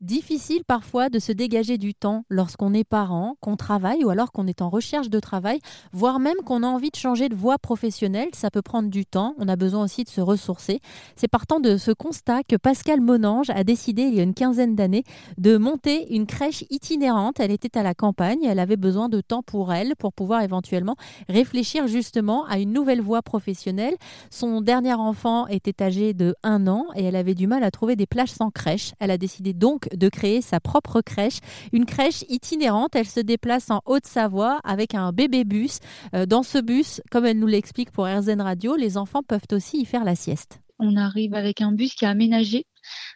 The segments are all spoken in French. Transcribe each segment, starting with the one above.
Difficile parfois de se dégager du temps lorsqu'on est parent, qu'on travaille ou alors qu'on est en recherche de travail, voire même qu'on a envie de changer de voie professionnelle. Ça peut prendre du temps, on a besoin aussi de se ressourcer. C'est partant de ce constat que Pascal Monange a décidé il y a une quinzaine d'années de monter une crèche itinérante. Elle était à la campagne, elle avait besoin de temps pour elle pour pouvoir éventuellement réfléchir justement à une nouvelle voie professionnelle. Son dernier enfant était âgé de 1 an et elle avait du mal à trouver des places sans crèche. Elle a décidé donc de créer sa propre crèche, une crèche itinérante. Elle se déplace en Haute-Savoie avec un bébé bus. Euh, dans ce bus, comme elle nous l'explique pour RZN Radio, les enfants peuvent aussi y faire la sieste. On arrive avec un bus qui est aménagé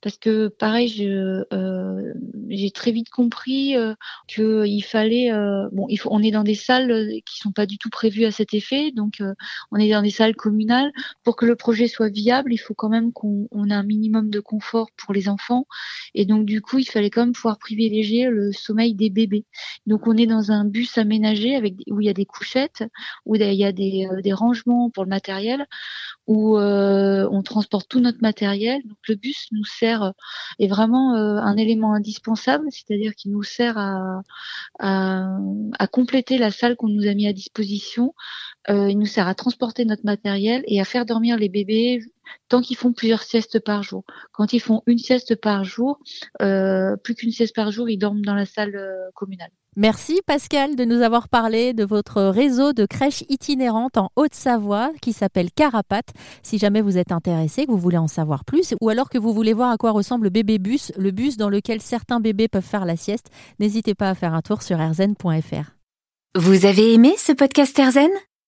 parce que pareil, je, euh, j'ai très vite compris euh, qu'il fallait, euh, bon, il faut, on est dans des salles qui sont pas du tout prévues à cet effet, donc euh, on est dans des salles communales. Pour que le projet soit viable, il faut quand même qu'on on ait un minimum de confort pour les enfants, et donc du coup, il fallait quand même pouvoir privilégier le sommeil des bébés. Donc on est dans un bus aménagé avec où il y a des couchettes, où il y a des, des rangements pour le matériel, où on transporte tout notre matériel. Donc le bus nous sert euh, est vraiment euh, un élément indispensable, c'est-à-dire qu'il nous sert à, à, compléter la salle qu'on nous a mis à disposition. Euh, il nous sert à transporter notre matériel et à faire dormir les bébés tant qu'ils font plusieurs siestes par jour. Quand ils font une sieste par jour, plus qu'une sieste par jour, ils dorment dans la salle communale. Merci Pascal de nous avoir parlé de votre réseau de crèches itinérantes en Haute-Savoie qui s'appelle Carapate. Si jamais vous êtes intéressé, que vous voulez en savoir plus ou alors que vous voulez voir à quoi ressemble le bébé bus, le bus dans lequel certains bébés peuvent faire la sieste, n'hésitez pas à faire un tour sur erzen.fr. Vous avez aimé ce podcast Erzen